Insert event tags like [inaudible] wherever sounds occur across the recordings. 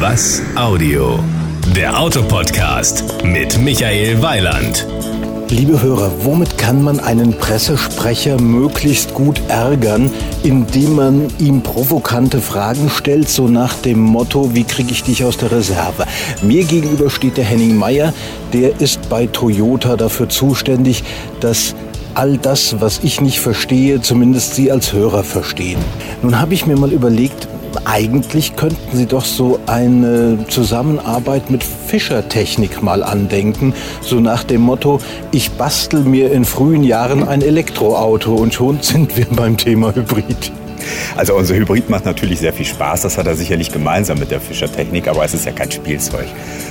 Was Audio? Der Autopodcast mit Michael Weiland. Liebe Hörer, womit kann man einen Pressesprecher möglichst gut ärgern, indem man ihm provokante Fragen stellt, so nach dem Motto, wie kriege ich dich aus der Reserve? Mir gegenüber steht der Henning Meyer, der ist bei Toyota dafür zuständig, dass all das, was ich nicht verstehe, zumindest Sie als Hörer verstehen. Nun habe ich mir mal überlegt, eigentlich könnten Sie doch so eine Zusammenarbeit mit Fischertechnik mal andenken. So nach dem Motto, ich bastel mir in frühen Jahren ein Elektroauto und schon sind wir beim Thema Hybrid. Also unser Hybrid macht natürlich sehr viel Spaß. Das hat er sicherlich gemeinsam mit der Fischertechnik, aber es ist ja kein Spielzeug.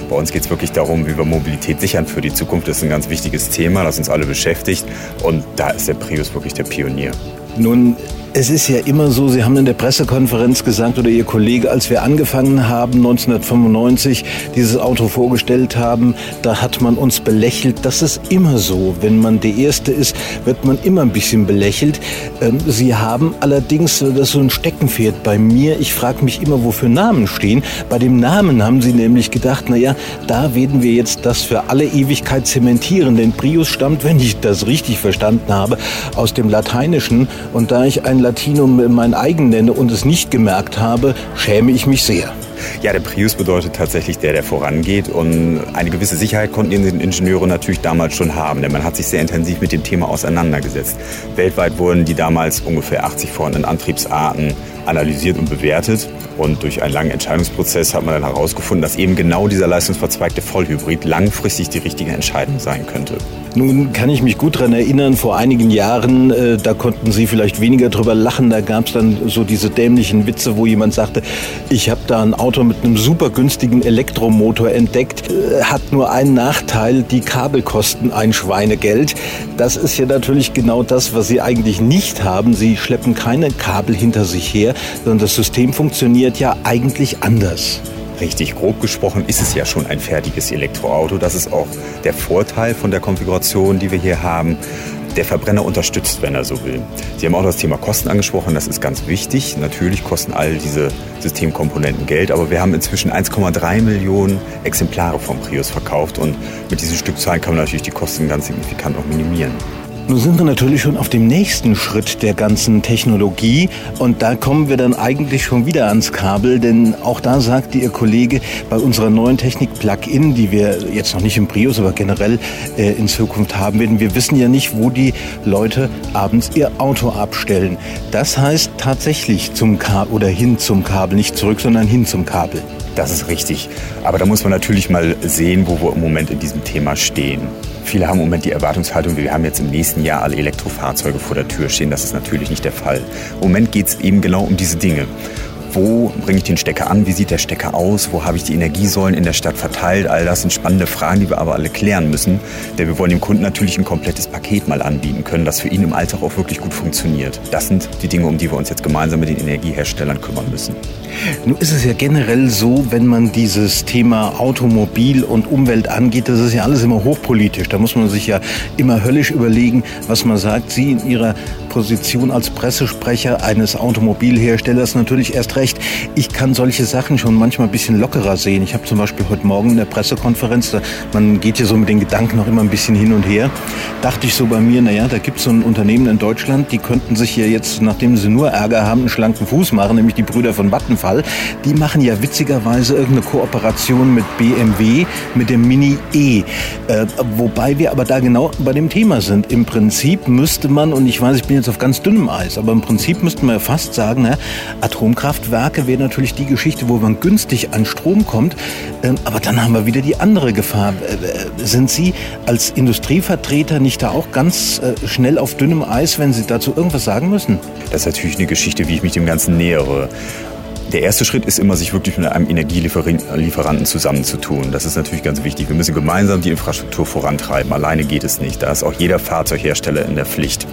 Bei uns geht es wirklich darum, wie wir Mobilität sichern für die Zukunft. Das ist ein ganz wichtiges Thema, das uns alle beschäftigt. Und da ist der Prius wirklich der Pionier. Nun es ist ja immer so, Sie haben in der Pressekonferenz gesagt oder Ihr Kollege, als wir angefangen haben, 1995 dieses Auto vorgestellt haben, da hat man uns belächelt. Das ist immer so. Wenn man der Erste ist, wird man immer ein bisschen belächelt. Ähm, Sie haben allerdings, das ist so ein Steckenpferd bei mir. Ich frage mich immer, wofür Namen stehen. Bei dem Namen haben Sie nämlich gedacht, na ja, da werden wir jetzt das für alle Ewigkeit zementieren. Denn Prius stammt, wenn ich das richtig verstanden habe, aus dem Lateinischen. Und da ich ein Latinum mein eigen nenne und es nicht gemerkt habe, schäme ich mich sehr. Ja, der Prius bedeutet tatsächlich der, der vorangeht. Und eine gewisse Sicherheit konnten die Ingenieure natürlich damals schon haben, denn man hat sich sehr intensiv mit dem Thema auseinandergesetzt. Weltweit wurden die damals ungefähr 80 vorhandenen Antriebsarten analysiert und bewertet. Und durch einen langen Entscheidungsprozess hat man dann herausgefunden, dass eben genau dieser leistungsverzweigte Vollhybrid langfristig die richtige Entscheidung sein könnte. Nun kann ich mich gut daran erinnern, vor einigen Jahren, äh, da konnten Sie vielleicht weniger drüber lachen, da gab es dann so diese dämlichen Witze, wo jemand sagte, ich habe da ein Auto mit einem super günstigen Elektromotor entdeckt, äh, hat nur einen Nachteil, die Kabel kosten ein Schweinegeld. Das ist ja natürlich genau das, was Sie eigentlich nicht haben. Sie schleppen keine Kabel hinter sich her, sondern das System funktioniert ja eigentlich anders. Richtig grob gesprochen ist es ja schon ein fertiges Elektroauto. Das ist auch der Vorteil von der Konfiguration, die wir hier haben. Der Verbrenner unterstützt, wenn er so will. Sie haben auch das Thema Kosten angesprochen, das ist ganz wichtig. Natürlich kosten all diese Systemkomponenten Geld, aber wir haben inzwischen 1,3 Millionen Exemplare vom Prius verkauft und mit diesen Stückzahlen kann man natürlich die Kosten ganz signifikant auch minimieren. Nun sind wir natürlich schon auf dem nächsten Schritt der ganzen Technologie und da kommen wir dann eigentlich schon wieder ans Kabel, denn auch da sagte Ihr Kollege, bei unserer neuen Technik Plug-in, die wir jetzt noch nicht im Prius, aber generell äh, in Zukunft haben werden, wir wissen ja nicht, wo die Leute abends ihr Auto abstellen. Das heißt tatsächlich zum Kabel oder hin zum Kabel, nicht zurück, sondern hin zum Kabel. Das ist richtig. Aber da muss man natürlich mal sehen, wo wir im Moment in diesem Thema stehen. Viele haben im Moment die Erwartungshaltung, wir haben jetzt im nächsten Jahr alle Elektrofahrzeuge vor der Tür stehen. Das ist natürlich nicht der Fall. Im Moment geht es eben genau um diese Dinge wo bringe ich den Stecker an, wie sieht der Stecker aus, wo habe ich die Energiesäulen in der Stadt verteilt. All das sind spannende Fragen, die wir aber alle klären müssen. Denn wir wollen dem Kunden natürlich ein komplettes Paket mal anbieten können, das für ihn im Alltag auch wirklich gut funktioniert. Das sind die Dinge, um die wir uns jetzt gemeinsam mit den Energieherstellern kümmern müssen. Nun ist es ja generell so, wenn man dieses Thema Automobil und Umwelt angeht, das ist ja alles immer hochpolitisch. Da muss man sich ja immer höllisch überlegen, was man sagt. Sie in Ihrer Position als Pressesprecher eines Automobilherstellers natürlich erst recht. Ich kann solche Sachen schon manchmal ein bisschen lockerer sehen. Ich habe zum Beispiel heute Morgen in der Pressekonferenz, da, man geht hier so mit den Gedanken noch immer ein bisschen hin und her, dachte ich so bei mir, naja, da gibt es so ein Unternehmen in Deutschland, die könnten sich hier jetzt, nachdem sie nur Ärger haben, einen schlanken Fuß machen, nämlich die Brüder von Vattenfall. Die machen ja witzigerweise irgendeine Kooperation mit BMW, mit dem Mini E. Äh, wobei wir aber da genau bei dem Thema sind. Im Prinzip müsste man, und ich weiß, ich bin jetzt auf ganz dünnem Eis, aber im Prinzip müsste man ja fast sagen, na, Atomkraftwerke wäre natürlich die Geschichte, wo man günstig an Strom kommt. Ähm, aber dann haben wir wieder die andere Gefahr. Äh, äh, sind Sie als Industrievertreter nicht da auch ganz äh, schnell auf dünnem Eis, wenn Sie dazu irgendwas sagen müssen? Das ist natürlich eine Geschichte, wie ich mich dem Ganzen nähere. Der erste Schritt ist immer, sich wirklich mit einem Energielieferanten zusammenzutun. Das ist natürlich ganz wichtig. Wir müssen gemeinsam die Infrastruktur vorantreiben. Alleine geht es nicht. Da ist auch jeder Fahrzeughersteller in der Pflicht.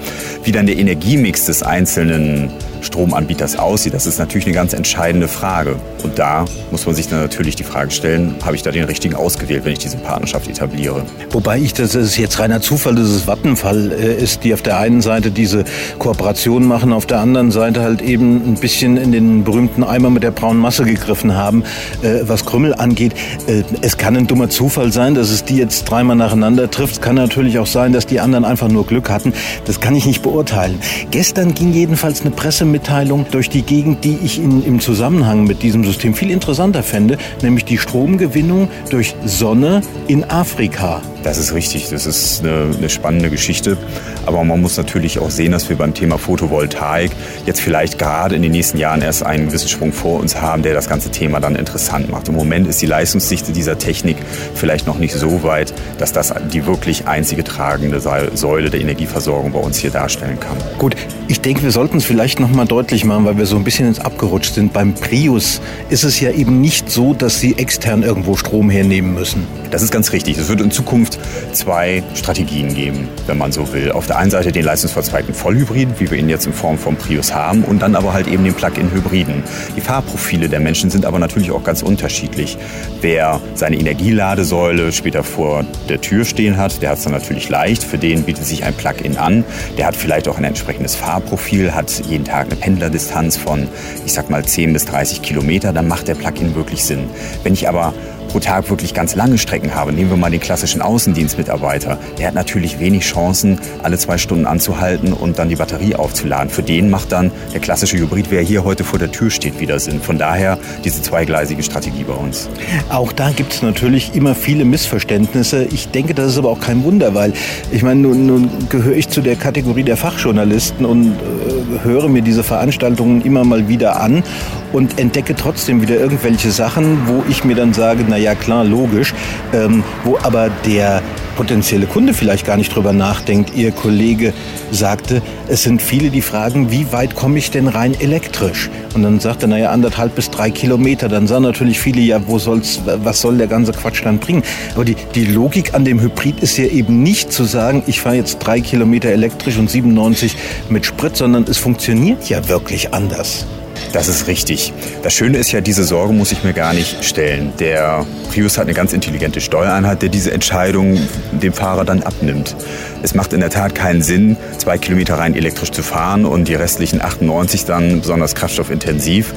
Wie dann der Energiemix des einzelnen Stromanbieters aussieht, das ist natürlich eine ganz entscheidende Frage. Und da muss man sich dann natürlich die Frage stellen, habe ich da den richtigen ausgewählt, wenn ich diese Partnerschaft etabliere? Wobei ich, das ist jetzt reiner Zufall, dass es Vattenfall äh, ist, die auf der einen Seite diese Kooperation machen, auf der anderen Seite halt eben ein bisschen in den berühmten Eimer immer mit der braunen Masse gegriffen haben, äh, was Krümmel angeht. Äh, es kann ein dummer Zufall sein, dass es die jetzt dreimal nacheinander trifft. Es kann natürlich auch sein, dass die anderen einfach nur Glück hatten. Das kann ich nicht beurteilen. Gestern ging jedenfalls eine Pressemitteilung durch die Gegend, die ich in, im Zusammenhang mit diesem System viel interessanter fände, nämlich die Stromgewinnung durch Sonne in Afrika. Das ist richtig, das ist eine, eine, spannende Geschichte. Aber man muss natürlich auch sehen, dass wir beim Thema Photovoltaik jetzt vielleicht gerade in den nächsten Jahren erst einen gewissen Schwung vor uns haben, der das ganze Thema dann interessant macht. Im Moment ist die Leistungsdichte dieser Technik vielleicht noch nicht so weit, dass das die wirklich einzige tragende Säule der Energieversorgung bei uns hier darstellen kann. Gut, ich denke, wir sollten es vielleicht noch mal deutlich machen, weil wir so ein bisschen ins Abgerutscht sind. Beim Prius ist es ja eben nicht so, dass Sie extern irgendwo Strom hernehmen müssen. Das ist ganz richtig. Es wird in Zukunft zwei Strategien geben, wenn man so will. Auf der einen Seite den leistungsverzweigten Vollhybriden, wie wir ihn jetzt in Form von Prius haben, und dann aber halt eben den Plug-in-Hybriden. Die Fahrprofile der Menschen sind aber natürlich auch ganz unterschiedlich. Wer seine Energieladesäule später vor der Tür stehen hat, der hat es dann natürlich leicht. Für den bietet sich ein Plug-in an. Der hat vielleicht auch ein entsprechendes Fahrprofil, hat jeden Tag eine Pendlerdistanz von, ich sag mal, 10 bis 30 Kilometer. Dann macht der Plug-in wirklich Sinn. Wenn ich aber pro Tag wirklich ganz lange Strecken habe, nehmen wir mal den klassischen Außendienstmitarbeiter, der hat natürlich wenig Chancen, alle zwei Stunden anzuhalten und dann die Batterie aufzuladen. Für den macht dann der klassische Hybrid, wer hier heute vor der Tür steht, wieder Sinn. Von daher diese zweigleisige Strategie bei uns. Auch da gibt es natürlich immer viele Missverständnisse. Ich denke, das ist aber auch kein Wunder, weil ich meine, nun, nun gehöre ich zu der Kategorie der Fachjournalisten und äh, höre mir diese Veranstaltungen immer mal wieder an und entdecke trotzdem wieder irgendwelche Sachen, wo ich mir dann sage, naja, ja klar, logisch, ähm, wo aber der potenzielle Kunde vielleicht gar nicht drüber nachdenkt. Ihr Kollege sagte, es sind viele, die fragen, wie weit komme ich denn rein elektrisch? Und dann sagt er, naja, anderthalb bis drei Kilometer. Dann sagen natürlich viele, ja, wo soll's, was soll der ganze Quatsch dann bringen? Aber die, die Logik an dem Hybrid ist ja eben nicht zu sagen, ich fahre jetzt drei Kilometer elektrisch und 97 mit Sprit, sondern es funktioniert ja wirklich anders. Das ist richtig. Das Schöne ist ja, diese Sorge muss ich mir gar nicht stellen. Der Prius hat eine ganz intelligente Steuereinheit, der diese Entscheidung dem Fahrer dann abnimmt. Es macht in der Tat keinen Sinn, zwei Kilometer rein elektrisch zu fahren und die restlichen 98 dann besonders kraftstoffintensiv.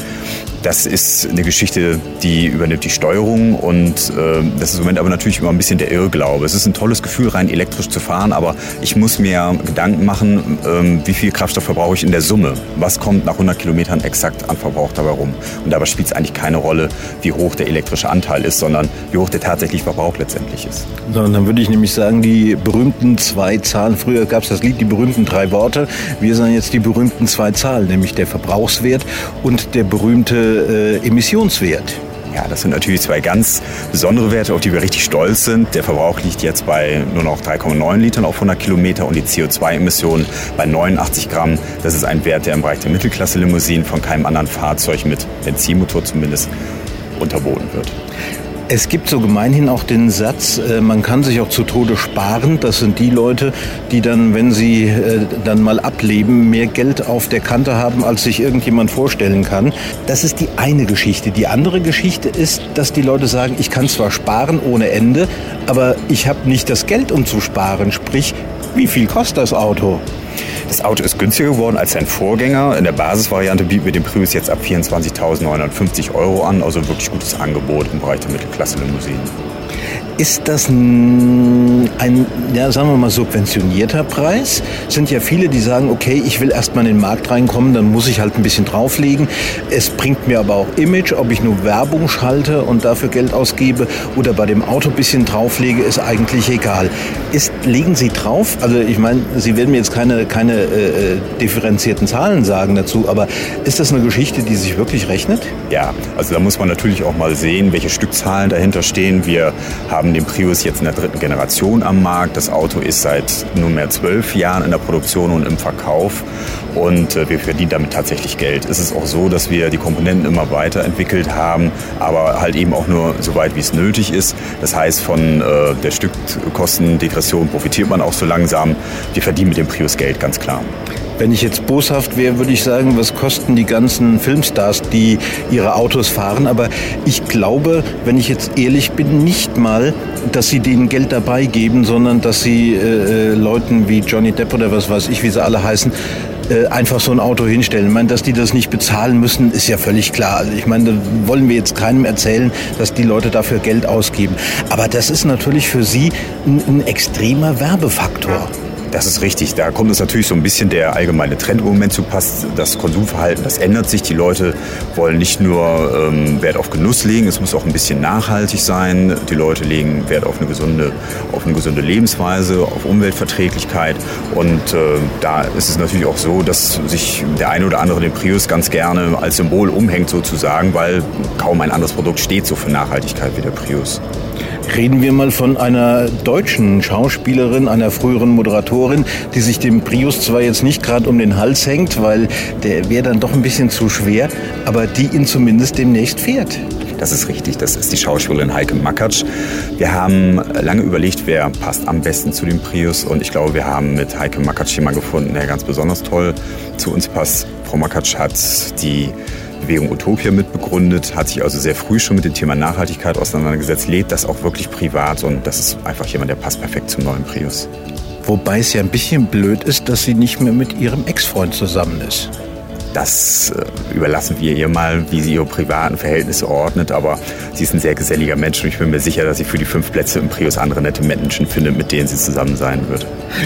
Das ist eine Geschichte, die übernimmt die Steuerung und äh, das ist im Moment aber natürlich immer ein bisschen der Irrglaube. Es ist ein tolles Gefühl, rein elektrisch zu fahren, aber ich muss mir Gedanken machen, ähm, wie viel Kraftstoff verbrauche ich in der Summe? Was kommt nach 100 Kilometern exakt an Verbrauch dabei rum? Und dabei spielt es eigentlich keine Rolle, wie hoch der elektrische Anteil ist, sondern wie hoch der tatsächliche Verbrauch letztendlich ist. Sondern dann würde ich nämlich sagen, die berühmten zwei Zahlen, früher gab es das Lied, die berühmten drei Worte, wir sagen jetzt die berühmten zwei Zahlen, nämlich der Verbrauchswert und der berühmte äh, Emissionswert. Ja, das sind natürlich zwei ganz besondere Werte, auf die wir richtig stolz sind. Der Verbrauch liegt jetzt bei nur noch 3,9 Litern auf 100 Kilometer und die CO2-Emissionen bei 89 Gramm. Das ist ein Wert, der im Bereich der Mittelklasse-Limousinen von keinem anderen Fahrzeug mit Benzinmotor zumindest unterboten wird. Es gibt so gemeinhin auch den Satz, äh, man kann sich auch zu Tode sparen. Das sind die Leute, die dann, wenn sie äh, dann mal ableben, mehr Geld auf der Kante haben, als sich irgendjemand vorstellen kann. Das ist die eine Geschichte. Die andere Geschichte ist, dass die Leute sagen, ich kann zwar sparen ohne Ende, aber ich habe nicht das Geld, um zu sparen. Sprich, wie viel kostet das Auto? Das Auto ist günstiger geworden als sein Vorgänger. In der Basisvariante bieten wir den Prius jetzt ab 24.950 Euro an. Also wirklich gutes Angebot im Bereich der Mittelklasse-Limousinen. Ist das ein, ja, sagen wir mal, subventionierter Preis? Sind ja viele, die sagen, okay, ich will erst mal in den Markt reinkommen, dann muss ich halt ein bisschen drauflegen. Es bringt mir aber auch Image, ob ich nur Werbung schalte und dafür Geld ausgebe oder bei dem Auto ein bisschen drauflege, ist eigentlich egal. Ist, legen Sie drauf? Also ich meine, Sie werden mir jetzt keine, keine äh, äh, differenzierten Zahlen sagen dazu, aber ist das eine Geschichte, die sich wirklich rechnet? Ja, also da muss man natürlich auch mal sehen, welche Stückzahlen dahinter stehen. Wir haben den Prius jetzt in der dritten Generation am Markt. Das Auto ist seit nunmehr zwölf Jahren in der Produktion und im Verkauf und äh, wir verdienen damit tatsächlich Geld. Es ist auch so, dass wir die Komponenten immer weiterentwickelt haben, aber halt eben auch nur so weit, wie es nötig ist. Das heißt, von äh, der Stückkostendegression profitiert man auch so langsam. Wir verdienen mit dem Prius Geld, ganz klar. Wenn ich jetzt boshaft wäre, würde ich sagen, was kosten die ganzen Filmstars, die ihre Autos fahren. Aber ich glaube, wenn ich jetzt ehrlich bin, nicht mal, dass sie denen Geld dabei geben, sondern dass sie äh, äh Leuten wie Johnny Depp oder was weiß ich, wie sie alle heißen, äh, einfach so ein Auto hinstellen. Ich meine, dass die das nicht bezahlen müssen, ist ja völlig klar. Also ich meine, da wollen wir jetzt keinem erzählen, dass die Leute dafür Geld ausgeben. Aber das ist natürlich für sie ein, ein extremer Werbefaktor. Das ist richtig. Da kommt uns natürlich so ein bisschen der allgemeine Trend im Moment zu Pass. Das Konsumverhalten, das ändert sich. Die Leute wollen nicht nur ähm, Wert auf Genuss legen, es muss auch ein bisschen nachhaltig sein. Die Leute legen Wert auf eine gesunde, auf eine gesunde Lebensweise, auf Umweltverträglichkeit. Und äh, da ist es natürlich auch so, dass sich der eine oder andere den Prius ganz gerne als Symbol umhängt sozusagen, weil kaum ein anderes Produkt steht so für Nachhaltigkeit wie der Prius. Reden wir mal von einer deutschen Schauspielerin, einer früheren Moderatorin, die sich dem Prius zwar jetzt nicht gerade um den Hals hängt, weil der wäre dann doch ein bisschen zu schwer, aber die ihn zumindest demnächst fährt. Das ist richtig, das ist die Schauspielerin Heike Makatsch. Wir haben lange überlegt, wer passt am besten zu dem Prius und ich glaube, wir haben mit Heike Makatsch jemanden gefunden, der ganz besonders toll zu uns passt. Frau Makatsch hat die Bewegung Utopia mitbegründet, hat sich also sehr früh schon mit dem Thema Nachhaltigkeit auseinandergesetzt, lebt das auch wirklich privat und das ist einfach jemand, der passt perfekt zum neuen Prius. Wobei es ja ein bisschen blöd ist, dass sie nicht mehr mit ihrem Ex-Freund zusammen ist. Das äh, überlassen wir ihr mal, wie sie ihre privaten Verhältnisse ordnet. Aber sie ist ein sehr geselliger Mensch und ich bin mir sicher, dass sie für die fünf Plätze im Prius andere nette Menschen findet, mit denen sie zusammen sein wird.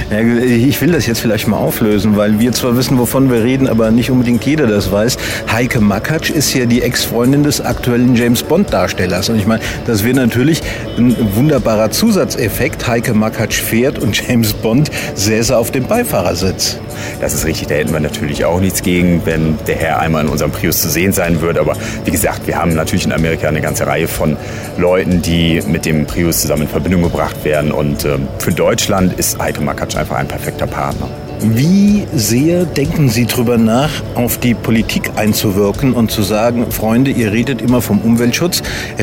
Ja, ich will das jetzt vielleicht mal auflösen, weil wir zwar wissen, wovon wir reden, aber nicht unbedingt jeder das weiß. Heike Makatsch ist ja die Ex-Freundin des aktuellen James Bond-Darstellers. Und ich meine, das wäre natürlich ein wunderbarer Zusatzeffekt. Heike Makatsch fährt und [laughs] James Bond säße auf dem Beifahrersitz. Das ist richtig, da hätten wir natürlich auch nichts gegen, wenn wenn der Herr einmal in unserem Prius zu sehen sein wird. Aber wie gesagt, wir haben natürlich in Amerika eine ganze Reihe von Leuten, die mit dem Prius zusammen in Verbindung gebracht werden. Und äh, für Deutschland ist Heike Makatsch einfach ein perfekter Partner. Wie sehr denken Sie darüber nach, auf die Politik einzuwirken und zu sagen, Freunde, ihr redet immer vom Umweltschutz,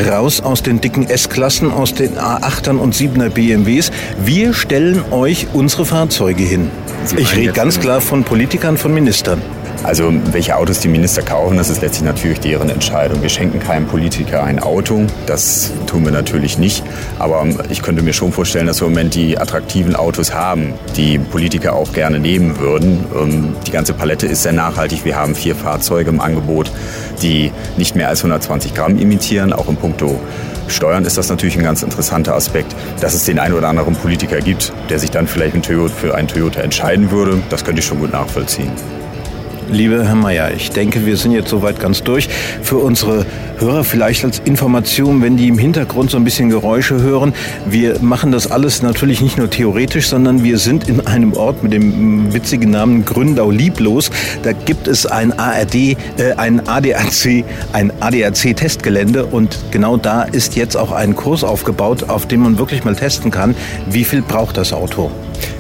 raus aus den dicken S-Klassen, aus den A8ern und 7er BMWs. Wir stellen euch unsere Fahrzeuge hin. Ich rede ganz klar von Politikern, von Ministern. Also welche Autos die Minister kaufen, das ist letztlich natürlich deren Entscheidung. Wir schenken keinem Politiker ein Auto, das tun wir natürlich nicht. Aber ich könnte mir schon vorstellen, dass wir im Moment die attraktiven Autos haben, die Politiker auch gerne nehmen würden. Ähm, die ganze Palette ist sehr nachhaltig. Wir haben vier Fahrzeuge im Angebot, die nicht mehr als 120 Gramm imitieren, auch im Punkto Steuern ist das natürlich ein ganz interessanter Aspekt, dass es den einen oder anderen Politiker gibt, der sich dann vielleicht für einen Toyota entscheiden würde. Das könnte ich schon gut nachvollziehen. Liebe Herr Mayer, ich denke, wir sind jetzt soweit ganz durch. Für unsere Hörer vielleicht als Information, wenn die im Hintergrund so ein bisschen Geräusche hören. Wir machen das alles natürlich nicht nur theoretisch, sondern wir sind in einem Ort mit dem witzigen Namen Gründau Lieblos. Da gibt es ein ARD, äh, ein ADAC, ein ADAC-Testgelände und genau da ist jetzt auch ein Kurs aufgebaut, auf dem man wirklich mal testen kann, wie viel braucht das Auto.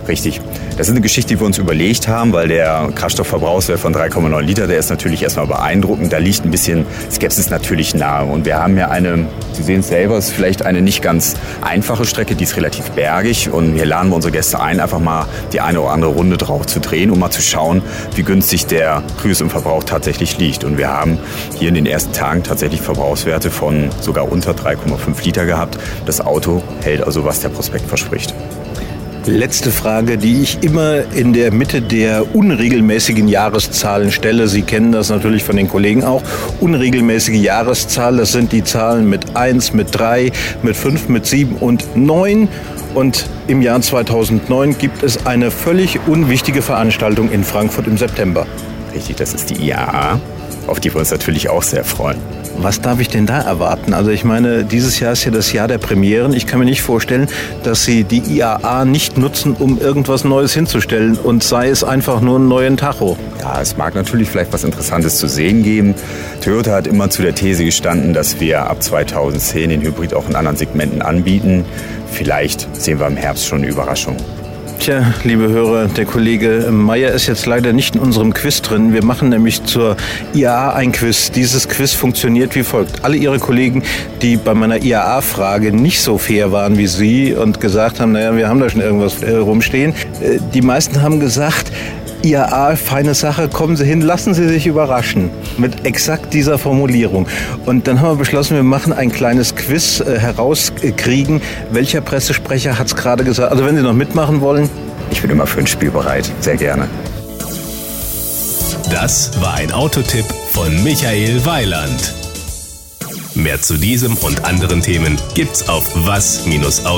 Richtig. Das ist eine Geschichte, die wir uns überlegt haben, weil der Kraftstoffverbrauchswert von 3,9 Liter, der ist natürlich erstmal beeindruckend. Da liegt ein bisschen Skepsis natürlich nahe. Und wir haben ja eine, Sie sehen es selber, es ist vielleicht eine nicht ganz einfache Strecke, die ist relativ bergig. Und hier laden wir unsere Gäste ein, einfach mal die eine oder andere Runde drauf zu drehen, um mal zu schauen, wie günstig der Prius im Verbrauch tatsächlich liegt. Und wir haben hier in den ersten Tagen tatsächlich Verbrauchswerte von sogar unter 3,5 Liter gehabt. Das Auto hält also, was der Prospekt verspricht. Letzte Frage, die ich immer in der Mitte der unregelmäßigen Jahreszahlen stelle. Sie kennen das natürlich von den Kollegen auch. Unregelmäßige Jahreszahl, das sind die Zahlen mit 1, mit 3, mit 5, mit 7 und 9. Und im Jahr 2009 gibt es eine völlig unwichtige Veranstaltung in Frankfurt im September. Richtig, das ist die IAA, auf die wir uns natürlich auch sehr freuen. Was darf ich denn da erwarten? Also ich meine, dieses Jahr ist ja das Jahr der Premieren. Ich kann mir nicht vorstellen, dass Sie die IAA nicht nutzen, um irgendwas Neues hinzustellen und sei es einfach nur einen neuen Tacho. Ja, es mag natürlich vielleicht was Interessantes zu sehen geben. Toyota hat immer zu der These gestanden, dass wir ab 2010 den Hybrid auch in anderen Segmenten anbieten. Vielleicht sehen wir im Herbst schon eine Überraschung. Tja, liebe Hörer, der Kollege Meyer ist jetzt leider nicht in unserem Quiz drin. Wir machen nämlich zur IAA ein Quiz. Dieses Quiz funktioniert wie folgt. Alle Ihre Kollegen, die bei meiner IAA-Frage nicht so fair waren wie Sie und gesagt haben, naja, wir haben da schon irgendwas äh, rumstehen, äh, die meisten haben gesagt, IAA, feine Sache, kommen Sie hin, lassen Sie sich überraschen. Mit exakt dieser Formulierung. Und dann haben wir beschlossen, wir machen ein kleines Quiz äh, herauskriegen, welcher Pressesprecher hat es gerade gesagt. Also wenn Sie noch mitmachen wollen. Ich bin immer für ein Spiel bereit, sehr gerne. Das war ein Autotipp von Michael Weiland. Mehr zu diesem und anderen Themen gibt's auf was-audio.de.